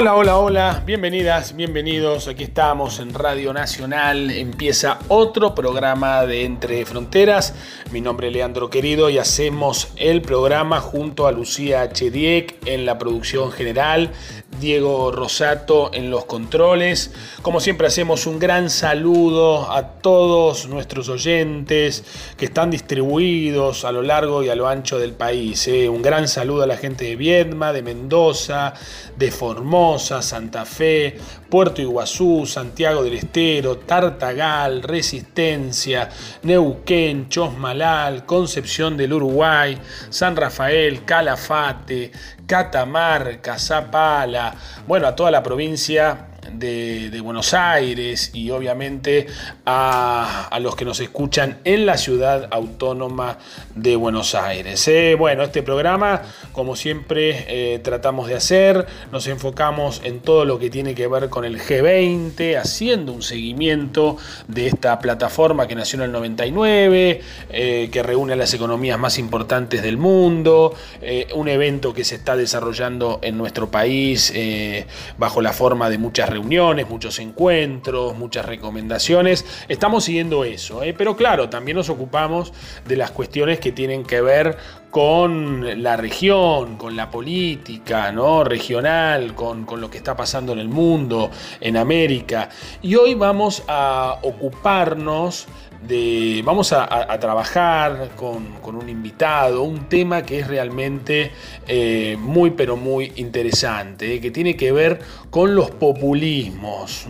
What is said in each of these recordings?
Hola, hola, hola, bienvenidas, bienvenidos. Aquí estamos en Radio Nacional. Empieza otro programa de Entre Fronteras. Mi nombre es Leandro Querido y hacemos el programa junto a Lucía Chediek en la producción general, Diego Rosato en los controles. Como siempre hacemos un gran saludo a todos nuestros oyentes que están distribuidos a lo largo y a lo ancho del país. ¿eh? Un gran saludo a la gente de Viedma, de Mendoza, de Formosa, Santa Fe, Puerto Iguazú, Santiago del Estero, Tartagal, Resistencia, Neuquén, Chosmalal, Concepción del Uruguay, San Rafael, Calafate, Catamarca, Zapala, bueno, a toda la provincia de, Buenos Aires y obviamente a, los que nos escuchan en la ciudad autónoma de Buenos Aires. ¿eh? Bueno, este programa, como siempre eh, tratamos de hacer, nos enfocamos en todo lo que tiene que ver con el G20, haciendo un seguimiento de esta plataforma que nació en el 99, eh, que reúne a las economías más importantes del mundo, un evento que se está desarrollando en nuestro país bajo la forma de muchas reuniones, muchos encuentros, muchas recomendaciones. Estamos siguiendo eso, ¿eh? pero claro, también nos ocupamos de las cuestiones que tienen que ver con la región, con la política regional, con, lo que está pasando en el mundo, en América. Y hoy vamos a ocuparnos vamos a, trabajar con, un invitado, un tema que es realmente eh, muy pero muy interesante, eh, que tiene que ver con los populismos,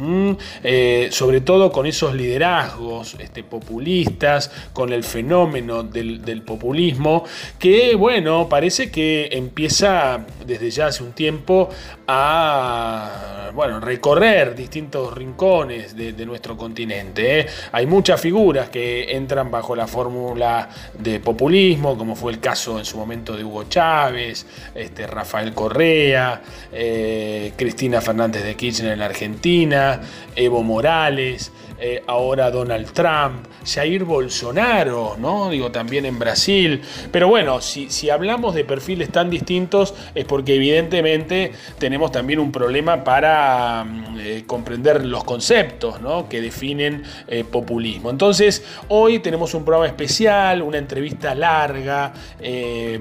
eh, sobre todo con esos liderazgos este, populistas, con el fenómeno del, populismo, que bueno, parece que empieza desde ya hace un tiempo a bueno, recorrer distintos rincones de, nuestro continente. ¿eh? Hay muchas figuras que entran bajo la fórmula de populismo, como fue el caso en su momento de Hugo Chávez, este, Rafael Correa, eh, Cristina Fernández de Kirchner en la Argentina, Evo Morales. Eh, ahora Donald Trump, Jair Bolsonaro, ¿no? Digo, también en Brasil. Pero bueno, si, hablamos de perfiles tan distintos es porque evidentemente tenemos también un problema para mm, eh, comprender los conceptos ¿no? que definen eh, populismo. Entonces, hoy tenemos un programa especial, una entrevista larga,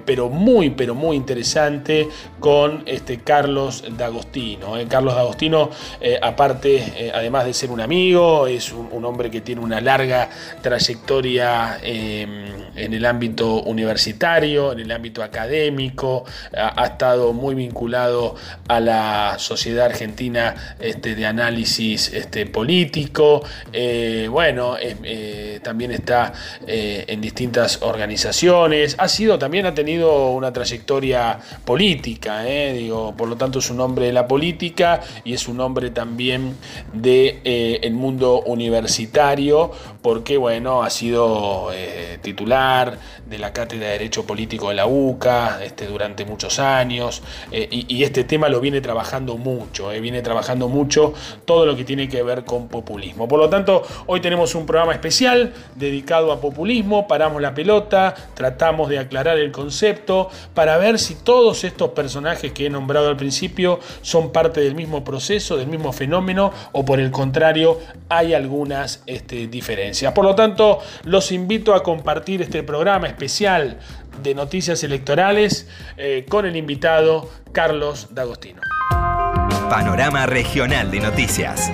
pero muy, pero muy interesante con este Carlos D'Agostino. Carlos D'Agostino, aparte, además de ser un amigo, es un, hombre que tiene una larga trayectoria em, en el ámbito universitario, en el ámbito académico, ha, estado muy vinculado a la Sociedad Argentina este, de Análisis este, Político, eh, bueno, eh, también está eh, en distintas organizaciones, ha sido, también ha tenido una trayectoria política, digo, por lo tanto es un hombre de la política y es un hombre también del de, el mundo universitario universitario, porque bueno, ha sido eh, titular de la Cátedra de Derecho Político de la UCA este, durante muchos años, eh, y, este tema lo viene trabajando mucho, eh, viene trabajando mucho todo lo que tiene que ver con populismo. Por lo tanto, hoy tenemos un programa especial dedicado a populismo, paramos la pelota, tratamos de aclarar el concepto para ver si todos estos personajes que he nombrado al principio son parte del mismo proceso, del mismo fenómeno, o por el contrario, hay algún algunas este, diferencias. Por lo tanto, los invito a compartir este programa especial de noticias electorales eh, con el invitado Carlos D'Agostino. Panorama Regional de Noticias.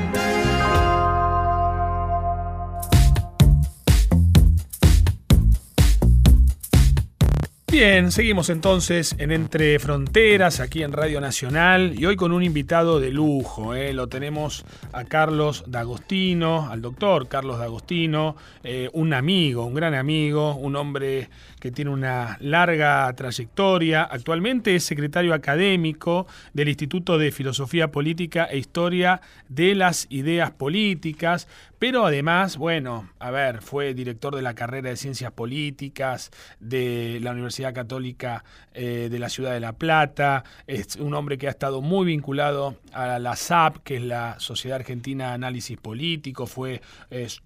Bien, seguimos entonces en Entre Fronteras, aquí en Radio Nacional, y hoy con un invitado de lujo. ¿eh? Lo tenemos a Carlos D'Agostino, al doctor Carlos D'Agostino, eh, un amigo, un gran amigo, un hombre que tiene una larga trayectoria. Actualmente es secretario académico del Instituto de Filosofía Política e Historia de las Ideas Políticas, pero además, bueno, a ver, fue director de la carrera de Ciencias Políticas de la Universidad Católica eh, de la Ciudad de La Plata, es un hombre que ha estado muy vinculado a la SAP, que es la Sociedad Argentina de Análisis Político, fue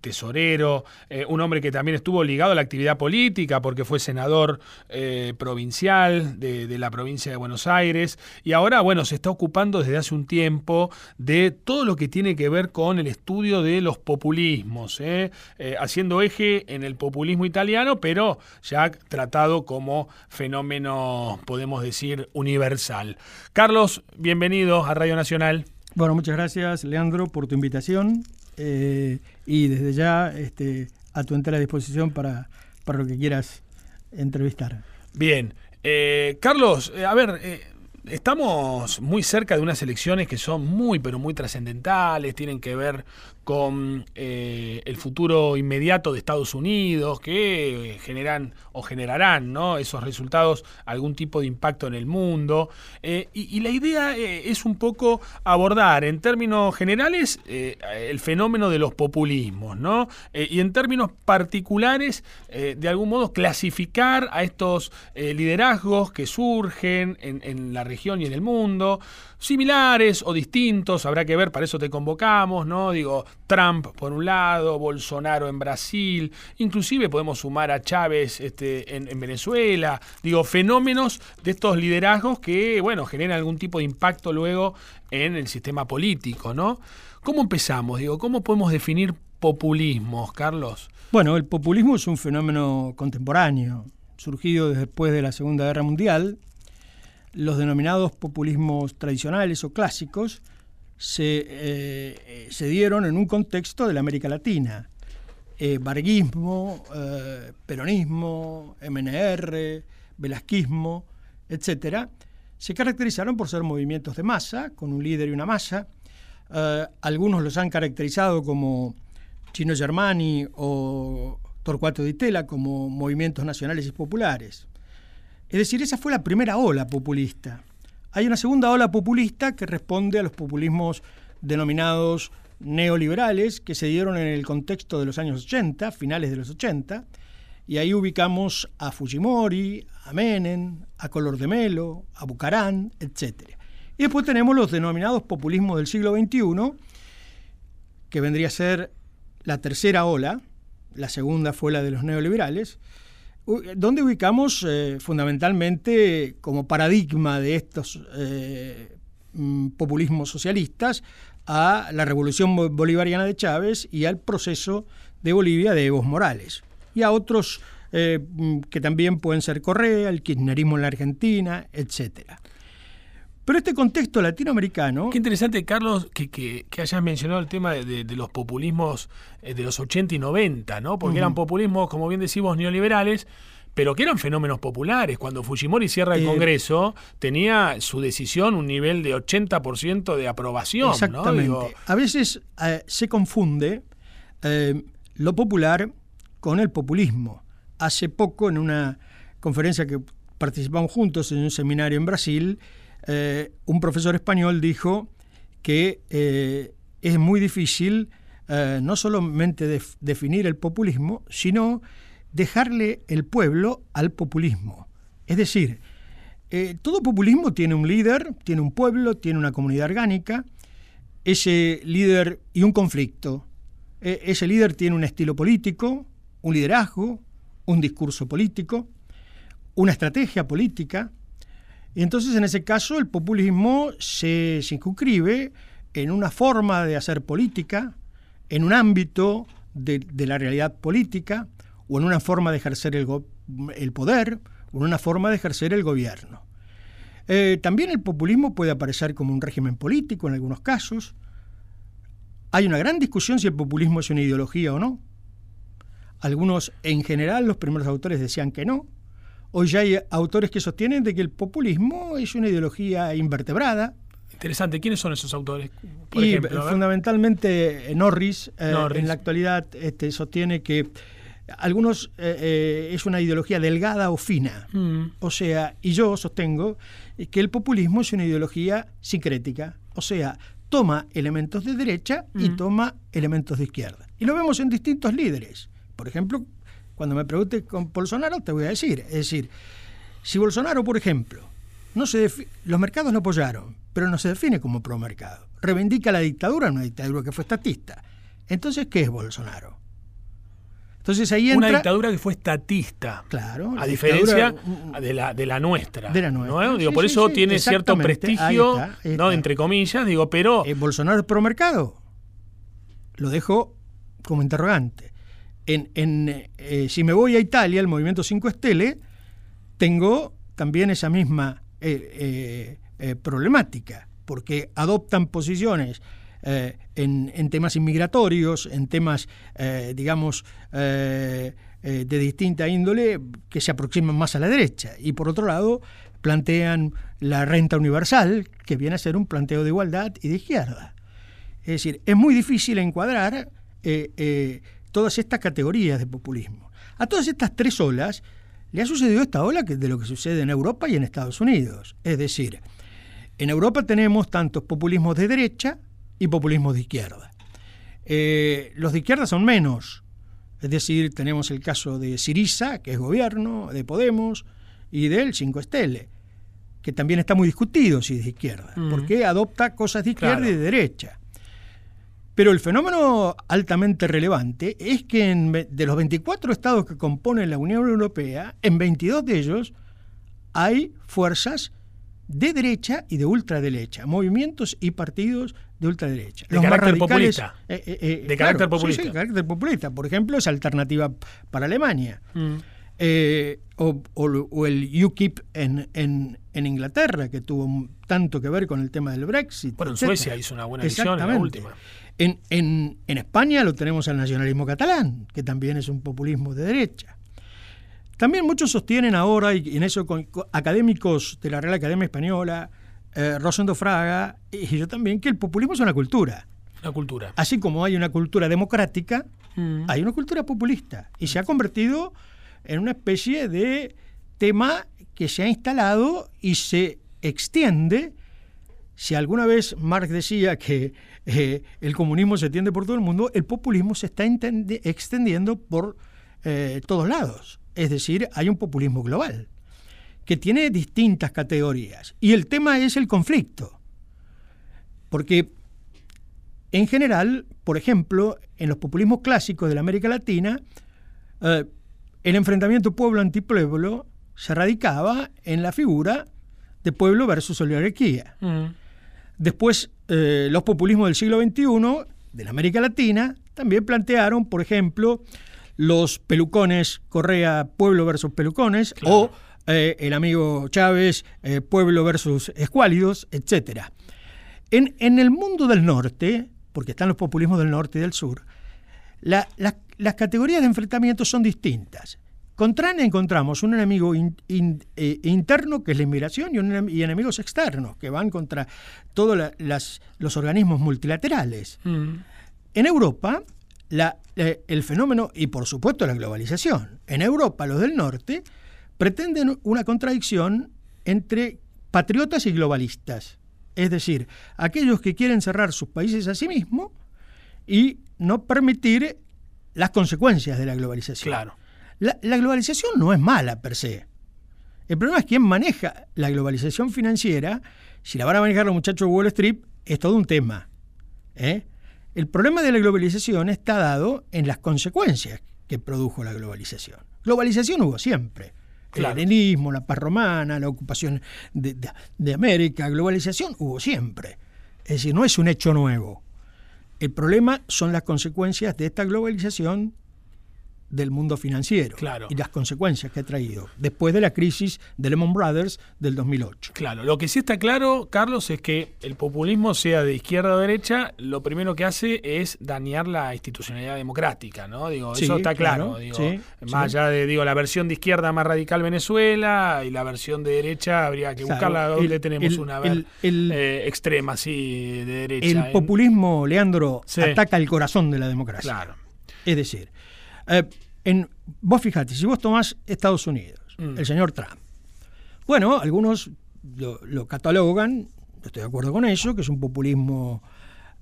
tesorero, eh, un hombre que también estuvo ligado a la actividad política porque fue senador eh, provincial de la provincia de Buenos Aires. Y ahora, bueno, se está ocupando desde hace un tiempo de todo lo que tiene que ver con el estudio de los populismos, haciendo eje en el populismo italiano, pero ya tratado como fenómeno, podemos decir, universal. Carlos, bienvenido a Radio Nacional. Bueno, muchas gracias, Leandro, por tu invitación eh, y desde ya este, a tu entera disposición para, para lo que quieras entrevistar. Bien. Eh, Carlos, eh, a ver, estamos muy cerca de unas elecciones que son muy, pero muy trascendentales, tienen que ver con eh, el futuro inmediato de Estados Unidos, que generan o generarán esos resultados algún tipo de impacto en el mundo. Eh, y, la idea eh, es un poco abordar en términos generales el fenómeno de los populismos, ¿no? y en términos particulares, de algún modo, clasificar a estos liderazgos que surgen en, en la región y en el mundo similares o distintos, habrá que ver, para eso te convocamos, ¿no? Digo, Trump por un lado, Bolsonaro en Brasil, inclusive podemos sumar a Chávez este, en, Venezuela, digo, fenómenos de estos liderazgos que, bueno, generan algún tipo de impacto luego en el sistema político, ¿no? ¿Cómo empezamos? Digo, ¿cómo podemos definir populismo, Carlos? Bueno, el populismo es un fenómeno contemporáneo, surgido después de la Segunda Guerra Mundial, los denominados populismos tradicionales o clásicos se, eh, se dieron en un contexto de la América Latina. Eh, eh, peronismo, MNR, velasquismo, etc., se caracterizaron por ser movimientos de masa, con un líder y una masa. algunos los han caracterizado como Chino Germani o Torcuato Di Tella como movimientos nacionales y populares. Es decir, esa fue la primera ola populista. Hay una segunda ola populista que responde a los populismos denominados neoliberales que se dieron en el contexto de los años 80, finales de los 80, y ahí ubicamos a Fujimori, a Menem, a Color de Melo, a Bucarán, etc. Y después tenemos los denominados populismos del siglo XXI, que vendría a ser la tercera ola, la segunda fue la de los neoliberales, ¿Dónde ubicamos eh, fundamentalmente como paradigma de estos eh, mm, populismos socialistas a la revolución bolivariana de Chávez y al proceso de Bolivia de Evo Morales? Y a otros eh, mm, que también pueden ser Correa, el kirchnerismo en la Argentina, etcétera. Pero este contexto latinoamericano... Qué interesante, Carlos, que, hayas mencionado el tema de, los populismos eh, de los 80 y 90, ¿no? Porque eran populismos, como bien decimos, neoliberales, pero que eran fenómenos populares. Cuando Fujimori cierra el eh, Congreso, tenía su decisión un nivel de 80% de aprobación. Exactamente. A veces eh, se confunde lo popular con el populismo. Hace poco, en una conferencia que participamos juntos en un seminario en Brasil, eh, un profesor español dijo que eh, es muy difícil eh, no solamente definir el populismo, sino dejarle el pueblo al populismo. Es decir, todo populismo tiene un líder, tiene un pueblo, tiene una comunidad orgánica, ese líder y un conflicto. ese líder tiene un estilo político, un liderazgo, un discurso político, una estrategia política, y entonces en ese caso el populismo se circunscribe en una forma de hacer política, en un ámbito de, la realidad política, o en una forma de ejercer el, poder, o en una forma de ejercer el gobierno. Eh, también el populismo puede aparecer como un régimen político en algunos casos. Hay una gran discusión si el populismo es una ideología o no. Algunos, en general, los primeros autores decían que no, Hoy ya hay autores que sostienen de que el populismo es una ideología invertebrada. Interesante. ¿Quiénes son esos autores? y fundamentalmente eh, Norris, eh, en la actualidad este, sostiene que algunos eh, es una ideología delgada o fina. Mm. O sea, y yo sostengo que el populismo es una ideología sincrética. O sea, toma elementos de derecha y mm. toma elementos de izquierda. Y lo vemos en distintos líderes. Por ejemplo, cuando me preguntes con Bolsonaro, te voy a decir. Es decir, Si Bolsonaro, por ejemplo, no se los mercados lo apoyaron, pero no se define como pro-mercado. Reivindica la dictadura, una dictadura que fue estatista. Entonces, ¿qué es Bolsonaro? Entonces ahí entra... Una dictadura que fue estatista. Claro. A diferencia de la, de la nuestra. De la nuestra. Digo, por eso tiene cierto prestigio, ¿no? entre comillas, digo, pero... ¿El ¿Bolsonaro es pro mercado? Lo dejo como interrogante. Eh, si me voy a Italia, el movimiento 5 Estele, tengo también esa misma eh, eh, problemática, porque adoptan posiciones en, temas inmigratorios, en temas, digamos, de distinta índole que se aproximan más a la derecha. Y por otro lado, plantean la renta universal, que viene a ser un planteo de igualdad y de izquierda. Es decir, es muy difícil encuadrar todas estas categorías de populismo. A todas estas tres olas le ha sucedido esta ola que de lo que sucede en Europa y en Estados Unidos. Es decir, en Europa tenemos tantos populismos de derecha y populismo de izquierda. Eh, los de izquierda son menos, es decir, tenemos el caso de Siriza, que es gobierno, de Podemos, y del Cinco Estele, que también está muy discutido si es de izquierda, porque adopta cosas de izquierda y de derecha. Pero el fenómeno altamente relevante es que de los 24 estados que componen la Unión Europea, en 22 de ellos hay fuerzas de derecha y de ultraderecha, movimientos y partidos de ultraderecha. De carácter populista. Eh, eh, eh, de carácter populista. Sí, de carácter populista. Por ejemplo, es alternativa para Alemania. Mm. o, el UKIP en, en, Inglaterra, que tuvo tanto que ver con el tema del Brexit. Bueno, en Suecia hizo una buena edición en la última. En, en, en España lo tenemos al nacionalismo catalán, que también es un populismo de derecha. También muchos sostienen ahora, y en eso con, académicos de la Real Academia Española, eh, Rosendo Fraga, y yo también, que el populismo es una cultura. Una cultura. Así como hay una cultura democrática, mm. hay una cultura populista. Y se ha convertido en una especie de tema que se ha instalado y se extiende. Si alguna vez Marx decía que eh, el comunismo se extiende por todo el mundo, el populismo se está extendiendo por eh, todos lados. Es decir, hay un populismo global que tiene distintas categorías. Y el tema es el conflicto. Porque en general, por ejemplo, en los populismos clásicos de la América Latina, eh, el enfrentamiento pueblo-antipueblo se radicaba en la figura de pueblo versus oligarquía. Mm. Después, eh, los populismos del siglo XXI de la América Latina también plantearon, por ejemplo, los pelucones Correa Pueblo versus Pelucones o eh, el amigo Chávez eh, Pueblo versus Escuálidos, etc. En, en, el mundo del norte, porque están los populismos del norte y del sur, las categorías de enfrentamiento son distintas. Contra encontramos un enemigo eh, interno, que es la inmigración, y, enemigos externos, que van contra todos los organismos multilaterales. Mm. En Europa, eh, el fenómeno y por supuesto la globalización. En Europa los del norte pretenden una contradicción entre patriotas y globalistas. Es decir, aquellos que quieren cerrar sus países a sí mismos y no permitir las consecuencias de la globalización. Claro. La, la, globalización no es mala per se. El problema es quién maneja la globalización financiera. Si la van a manejar los muchachos de Wall Street, es todo un tema. ¿eh? El problema de la globalización está dado en las consecuencias que produjo la globalización. Globalización hubo siempre. El helenismo, la paz romana, la ocupación de, de, América, globalización hubo siempre. Es decir, no es un hecho nuevo. El problema son las consecuencias de esta globalización del mundo financiero y las consecuencias que ha traído después de la crisis de Lehman Brothers del 2008. Claro, lo que sí está claro, Carlos, es que el populismo, sea de izquierda o derecha, lo primero que hace es dañar la institucionalidad democrática, ¿no? Digo, eso está claro. más allá de digo, la versión de izquierda más radical Venezuela y la versión de derecha habría que buscarla donde tenemos una eh, extrema así de derecha. El populismo, Leandro, ataca el corazón de la democracia. Claro. Es decir, eh, en, vos fijate, si vos tomás Estados Unidos, mm. el señor Trump, bueno, algunos lo, catalogan, estoy de acuerdo con eso, que es un populismo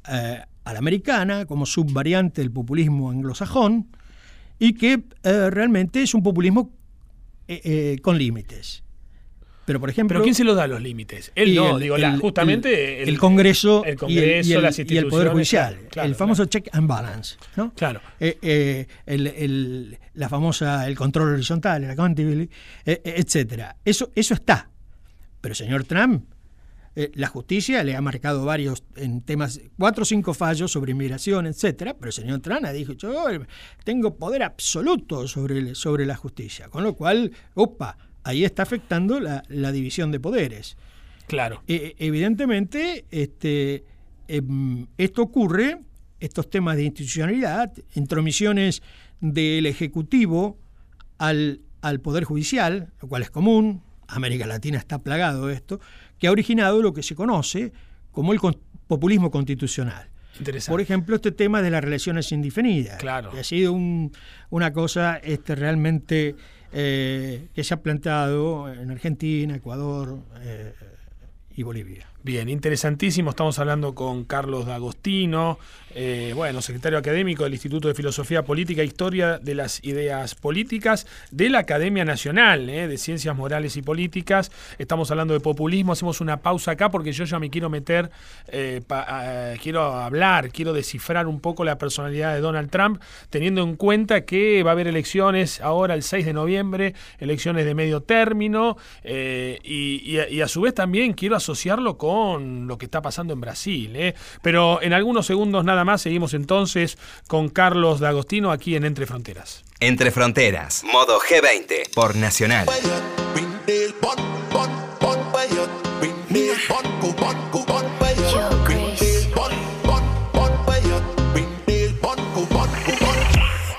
eh, a la americana, como subvariante del populismo anglosajón, y que eh, realmente es un populismo con límites. Pero, por ejemplo. ¿Pero quién se lo da los límites? Él no, el, digo, el, la, justamente. El, el, Congreso, el Congreso y, el, las y el Poder Judicial. Claro, el famoso claro. check and balance. ¿no? Claro. Eh, eh, el, la famosa, el control horizontal, el accountability, eh, etcétera. Eso, eso está. Pero, señor Trump, eh, la justicia le ha marcado varios en temas, cuatro o cinco fallos sobre inmigración, etcétera, pero el señor Trump ha dicho, yo tengo poder absoluto sobre, sobre la justicia, con lo cual, opa, ahí está afectando la, la división de poderes. Claro. Eh, evidentemente, este, eh, esto ocurre, estos temas de institucionalidad, intromisiones del Ejecutivo al, al Poder Judicial, lo cual es común, América Latina está plagado de esto, que ha originado lo que se conoce como el populismo constitucional. Por ejemplo, este tema de las relaciones indefinidas, claro. que ha sido un, una cosa este, realmente eh, que se ha planteado en Argentina, Ecuador eh, y Bolivia. Bien, interesantísimo. Estamos hablando con Carlos D'Agostino, eh, bueno, secretario académico del Instituto de Filosofía Política e Historia de las Ideas Políticas de la Academia Nacional eh, de Ciencias Morales y Políticas. Estamos hablando de populismo. Hacemos una pausa acá porque yo ya me quiero meter, eh, quiero hablar, quiero descifrar un poco la personalidad de Donald Trump, teniendo en cuenta que va a haber elecciones ahora el 6 de noviembre, elecciones de medio término, y, y, a su vez también quiero asociarlo con lo que está pasando en Brasil. Pero en algunos segundos nada más seguimos entonces con Carlos D'Agostino aquí en Entre Fronteras. Entre Fronteras, modo G20 por Nacional.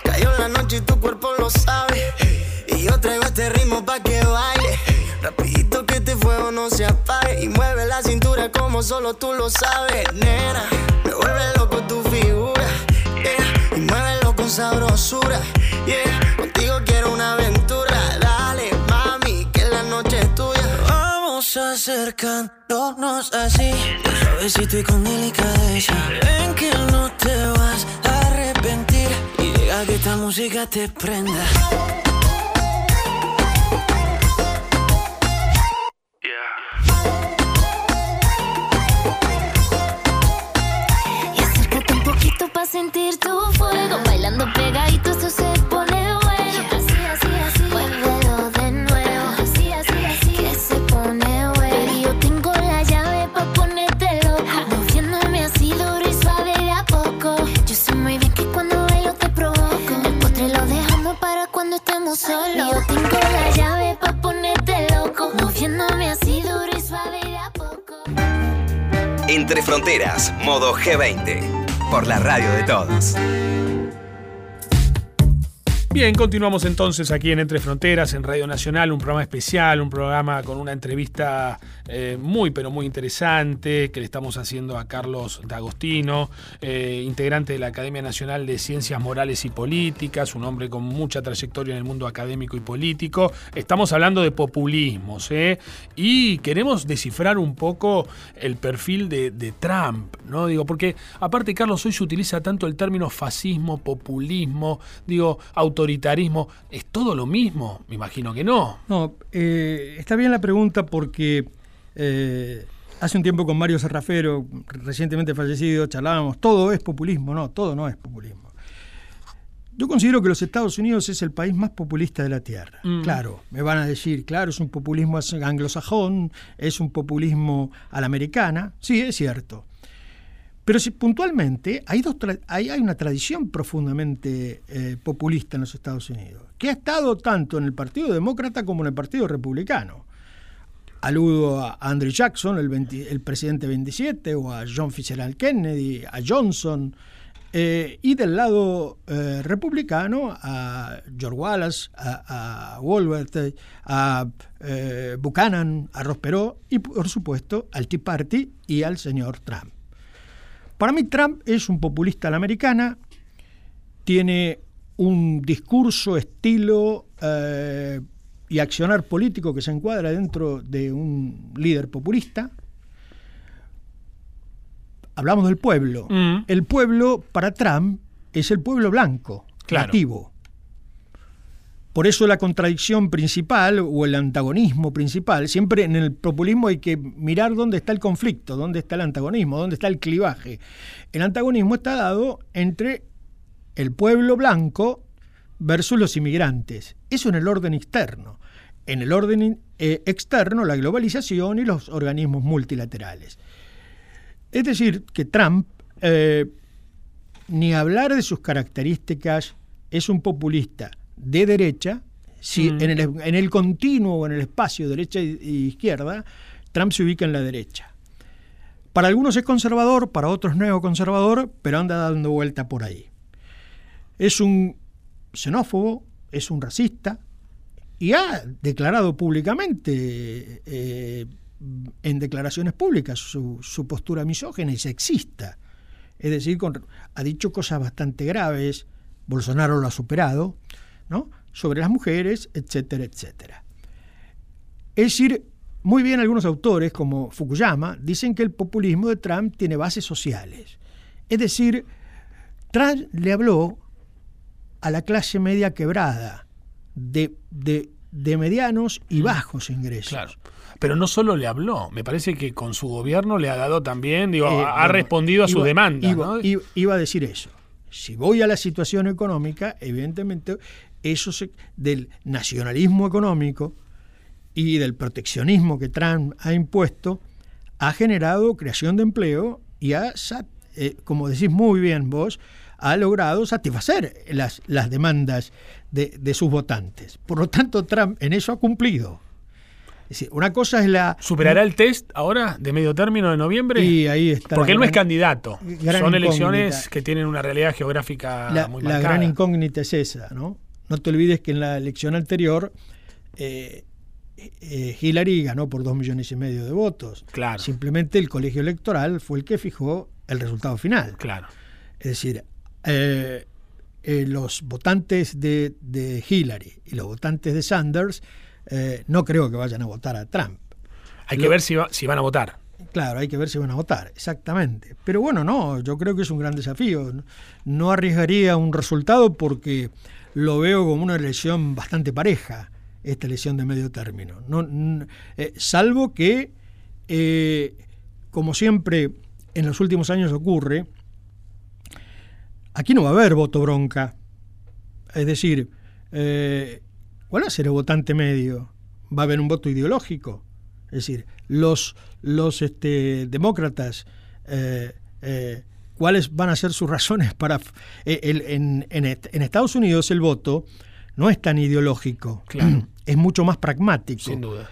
Cayó la noche y tu cuerpo lo sabe. Y yo traigo este ritmo pa' que baile. Rapidito que este fuego no se apague Y mueve la cintura como solo tú lo sabes Nena, sabrosura yeah. Contigo quiero una aventura. Dale, mami, que la noche es tuya. Vamos acercándonos así. Suavecito y con delicadeza. Ven que no te vas a arrepentir. Y deja que esta música te prenda estemos solos. Y yo tengo la llave pa' ponerte loco. Moviéndome así duro y suave de a poco. Entre Fronteras, modo G20 por la radio de todos. Bien, continuamos entonces aquí en Entre Fronteras, en Radio Nacional, un programa especial, un programa con una entrevista eh, muy, pero muy interesante que le estamos haciendo a Carlos D'Agostino, eh, integrante de la Academia Nacional de Ciencias Morales y Políticas, un hombre con mucha trayectoria en el mundo académico y político. Estamos hablando de populismos ¿eh? y queremos descifrar un poco el perfil de, de Trump, ¿no? Digo, porque aparte, Carlos, hoy se utiliza tanto el término fascismo, populismo, digo, autoritarismo, ¿es todo lo mismo? Me imagino que no. No, eh, está bien la pregunta porque eh, hace un tiempo con Mario Serrafero, recientemente fallecido, charlábamos, todo es populismo, no, todo no es populismo. Yo considero que los Estados Unidos es el país más populista de la Tierra. Mm. Claro, me van a decir, claro, es un populismo anglosajón, es un populismo a la americana, sí, es cierto. Pero si puntualmente hay, dos hay, hay, una tradición profundamente eh, populista en los Estados Unidos, que ha estado tanto en el Partido Demócrata como en el Partido Republicano. Aludo a Andrew Jackson, el, 20, el presidente 27, o a John Fitzgerald Kennedy, a Johnson, eh, y del lado eh, republicano a George Wallace, a, a a Buchanan, a Ross Perot y por supuesto al Tea Party y al señor Trump. Para mí Trump es un populista a la americana, tiene un discurso, estilo eh, y accionar político que se encuadra dentro de un líder populista. Hablamos del pueblo. Mm. El pueblo para Trump es el pueblo blanco, claro. nativo. Por eso la contradicción principal o el antagonismo principal, siempre en el populismo hay que mirar dónde está el conflicto, dónde está el antagonismo, dónde está el clivaje. El antagonismo está dado entre el pueblo blanco versus los inmigrantes. Eso en el orden externo. En el orden eh, externo, la globalización y los organismos multilaterales. Es decir, que Trump, eh, ni hablar de sus características, es un populista de derecha, si Mm. en, el, en el continuo o en el espacio derecha y izquierda, Trump se ubica en la derecha. Para algunos es conservador, para otros neoconservador, pero anda dando vuelta por ahí. Es un xenófobo, es un racista y ha declarado públicamente, eh, en declaraciones públicas, su, su postura misógena y sexista. Es decir, con- ha dicho cosas bastante graves, Bolsonaro lo ha superado, ¿no? sobre las mujeres, etcétera, etcétera. Es decir, muy bien algunos autores, como Fukuyama, dicen que el populismo de Trump tiene bases sociales. Es decir, Trump le habló a la clase media quebrada, de, de- de medianos y bajos ingresos. Claro. Pero no solo le habló, me parece que con su gobierno le ha dado también, digo, Eh, ha respondido a sus iba- ¿no? iba- iba a decir eso. Si voy a la situación económica, evidentemente eso se- del nacionalismo económico y del proteccionismo que Trump ha impuesto ha generado creación de empleo y ha, eh, como decís muy bien vos, ha logrado satisfacer las, las demandas de, de sus votantes. Por lo tanto, Trump en eso ha cumplido. Es decir, una cosa es la... ¿Superará el test ahora de medio término de noviembre? Y ahí está Porque la él no es candidato. Son elecciones incógnita. que tienen una realidad geográfica la, muy la marcada. gran incógnita es esa, ¿no? No te olvides que en la elección anterior eh, eh, Hillary ganó por dos millones y medio de votos. Claro. Simplemente el colegio electoral fue el que fijó el resultado final. Claro. Es decir, eh, los votantes de, de Hillary y los votantes de Sanders no creo que vayan a votar a Trump. Hay que ver si, va- si van a votar. Claro, hay que ver si van a votar, exactamente. Pero bueno, no, yo creo que es un gran desafío. No arriesgaría un resultado porque lo veo como una elección bastante pareja, esta elección de medio término. No, eh, salvo que, eh, como siempre en los últimos años ocurre, aquí no va a haber voto bronca. Es decir, eh, ¿cuál va a ser el votante medio? ¿Va a haber un voto ideológico? Es decir, los, los este, demócratas, ¿cuáles van a ser sus razones para... eh, el- en, en est- en Estados Unidos el voto no es tan ideológico, Claro. es mucho más pragmático. Sin duda.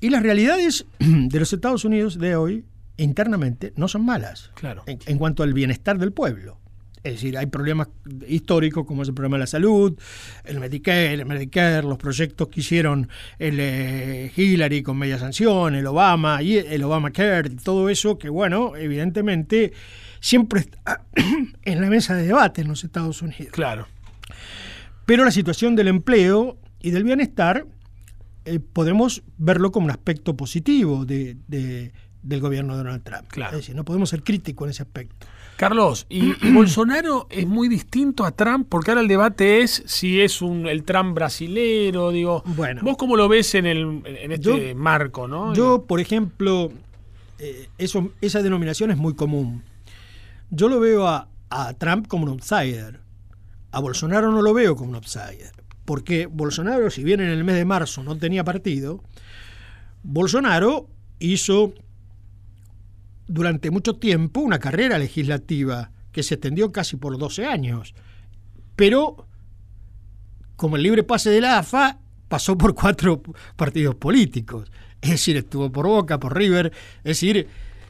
Y las realidades de los Estados Unidos de hoy, internamente, no son malas Claro. en, en cuanto al bienestar del pueblo. Es decir, hay problemas históricos como es el problema de la salud, el Medicare, el Medicare, los proyectos que hicieron el eh, Hillary con media sanción, el Obama y el Obamacare, todo eso que, bueno, evidentemente siempre está en la mesa de debate en los Estados Unidos. Claro. Pero la situación del empleo y del bienestar eh, podemos verlo como un aspecto positivo de- de- del gobierno de Donald Trump. Claro. Es decir, no podemos ser críticos en ese aspecto. Carlos, y, y Bolsonaro es muy distinto a Trump porque ahora el debate es si es un el Trump brasilero, digo. Bueno. ¿Vos cómo lo ves en, el, en este Yo- marco, no? Yo, por ejemplo, eh, eso, esa denominación es muy común. Yo lo veo a, Trump como un outsider. A Bolsonaro no lo veo como un outsider. Porque Bolsonaro, si bien en el mes de marzo no tenía partido, Bolsonaro hizo durante mucho tiempo una carrera legislativa que se extendió casi por 12 años. Pero como el libre pase de la AFA, pasó por cuatro partidos políticos. Es decir, estuvo por Boca, por River, es decir,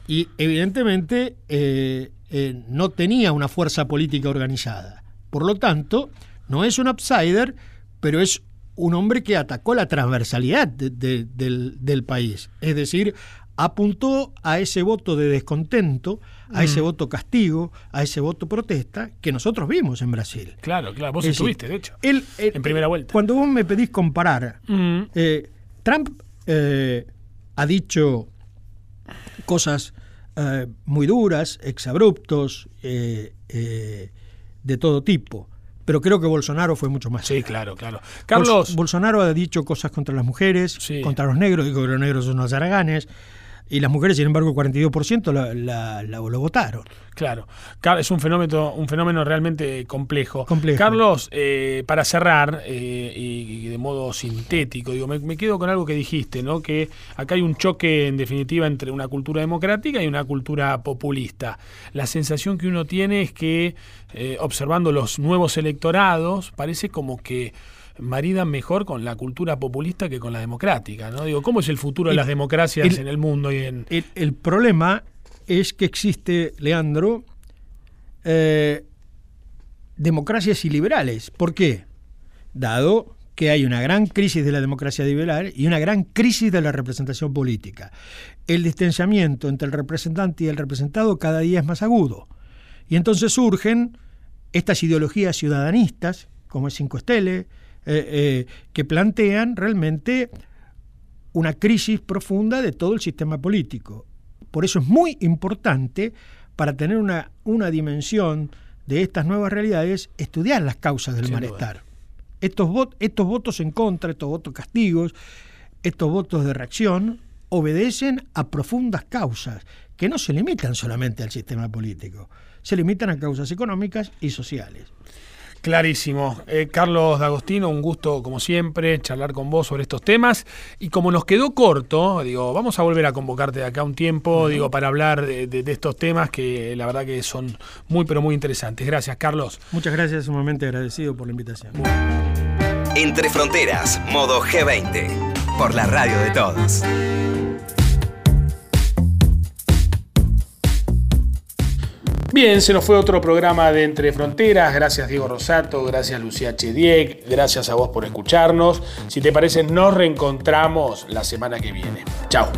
y evidentemente eh, eh, no tenía una fuerza política organizada. Por lo tanto, no es un outsider, pero es un hombre que atacó la transversalidad de- de- del, del país. Es decir, apuntó a ese voto de descontento, a ese voto castigo, a ese voto protesta que nosotros vimos en Brasil. Claro, claro, vos Es decir, estuviste, de hecho. él, eh, En primera vuelta. Cuando vos me pedís comparar, Mm, eh, Trump eh, ha dicho cosas eh, muy duras, exabruptos, eh, eh, de todo tipo. pero creo que Bolsonaro fue mucho más. Sí, claro, claro. Carlos. Bolsonaro ha dicho cosas contra las mujeres, contra los negros, dijo que los negros son unos zaraganes. Y las mujeres, sin embargo, el 42% la, lo votaron. Claro, es un fenómeno, un fenómeno realmente complejo. Carlos, eh, para cerrar, eh, y, de modo sintético, digo, me, quedo con algo que dijiste, ¿no? Que acá hay un choque, en definitiva, entre una cultura democrática y una cultura populista. La sensación que uno tiene es que, eh, observando los nuevos electorados, parece como que maridan mejor con la cultura populista que con la democrática. ¿no? Digo, ¿cómo es el futuro de las democracias en el mundo? Y en... El, problema es que existe, Leandro, eh, democracias iliberales. ¿Por qué? Dado que hay una gran crisis de la democracia liberal y una gran crisis de la representación política. El distanciamiento entre el representante y el representado cada día es más agudo. Y entonces surgen estas ideologías ciudadanistas, como el Cinco Estele, eh, eh, que plantean realmente una crisis profunda de todo el sistema político. Por eso es muy importante, para tener una, una dimensión de estas nuevas realidades, estudiar las causas del malestar. Estos, estos votos en contra, estos votos castigos, estos votos de reacción, obedecen a profundas causas que no se limitan solamente al sistema político, se limitan a causas económicas y sociales. Clarísimo. Eh, Carlos D'Agostino, un gusto como siempre charlar con vos sobre estos temas. Y como nos quedó corto, digo, vamos a volver a convocarte de acá un tiempo, digo, para hablar de, estos temas que la verdad que son muy pero muy interesantes. Gracias, Carlos. Muchas gracias, sumamente agradecido por la invitación. Entre Fronteras, modo G20, por la radio de todos. Bien, se nos fue otro programa de Entre Fronteras. Gracias Diego Rosato, gracias Lucía Chediek, gracias a vos por escucharnos. Si te parece, nos reencontramos la semana que viene. Chao.